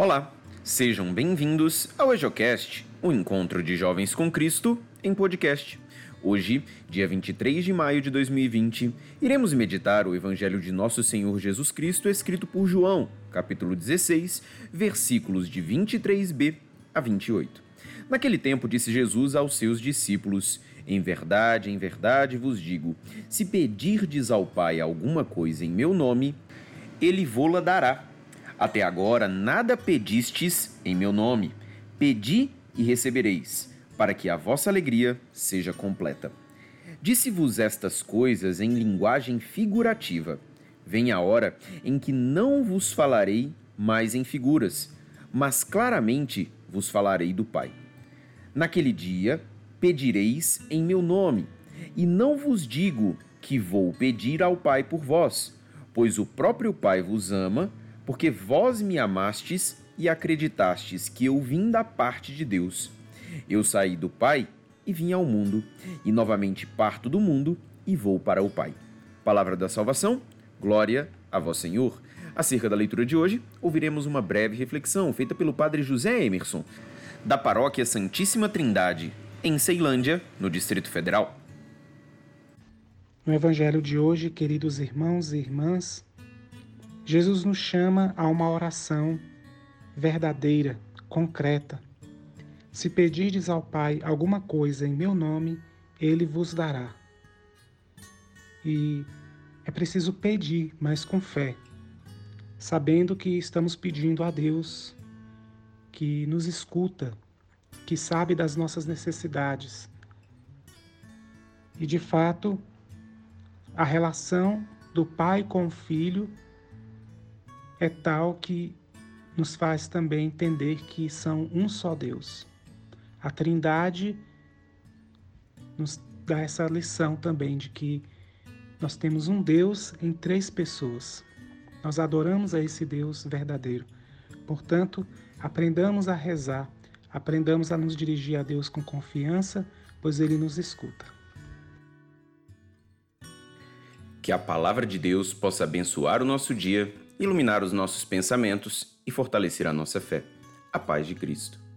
Olá, sejam bem-vindos ao EjoCast, o encontro de jovens com Cristo em podcast. Hoje, dia 23 de maio de 2020, iremos meditar o Evangelho de Nosso Senhor Jesus Cristo escrito por João, capítulo 16, versículos de 23b a 28. Naquele tempo disse Jesus aos seus discípulos: Em verdade, em verdade vos digo: se pedirdes ao Pai alguma coisa em meu nome, ele vô-la dará. Até agora nada pedistes em meu nome. Pedi e recebereis, para que a vossa alegria seja completa. Disse-vos estas coisas em linguagem figurativa. Vem a hora em que não vos falarei mais em figuras, mas claramente vos falarei do Pai. Naquele dia pedireis em meu nome, e não vos digo que vou pedir ao Pai por vós, pois o próprio Pai vos ama, porque vós me amastes e acreditastes que eu vim da parte de Deus. Eu saí do Pai e vim ao mundo, e novamente parto do mundo e vou para o Pai. Palavra da salvação, glória a vós, Senhor. Acerca da leitura de hoje, ouviremos uma breve reflexão feita pelo Padre José Emerson, da Paróquia Santíssima Trindade, em Ceilândia, no Distrito Federal. No Evangelho de hoje, queridos irmãos e irmãs, Jesus nos chama a uma oração verdadeira, concreta. Se pedirdes ao Pai alguma coisa em meu nome, ele vos dará. E é preciso pedir, mas com fé, sabendo que estamos pedindo a Deus que nos escuta, que sabe das nossas necessidades. E de fato, a relação do pai com o filho é tal que nos faz também entender que são um só Deus. A Trindade nos dá essa lição também de que nós temos um Deus em três pessoas. Nós adoramos a esse Deus verdadeiro. Portanto, aprendamos a rezar, aprendamos a nos dirigir a Deus com confiança, pois Ele nos escuta. Que a palavra de Deus possa abençoar o nosso dia, iluminar os nossos pensamentos e fortalecer a nossa fé. A paz de Cristo.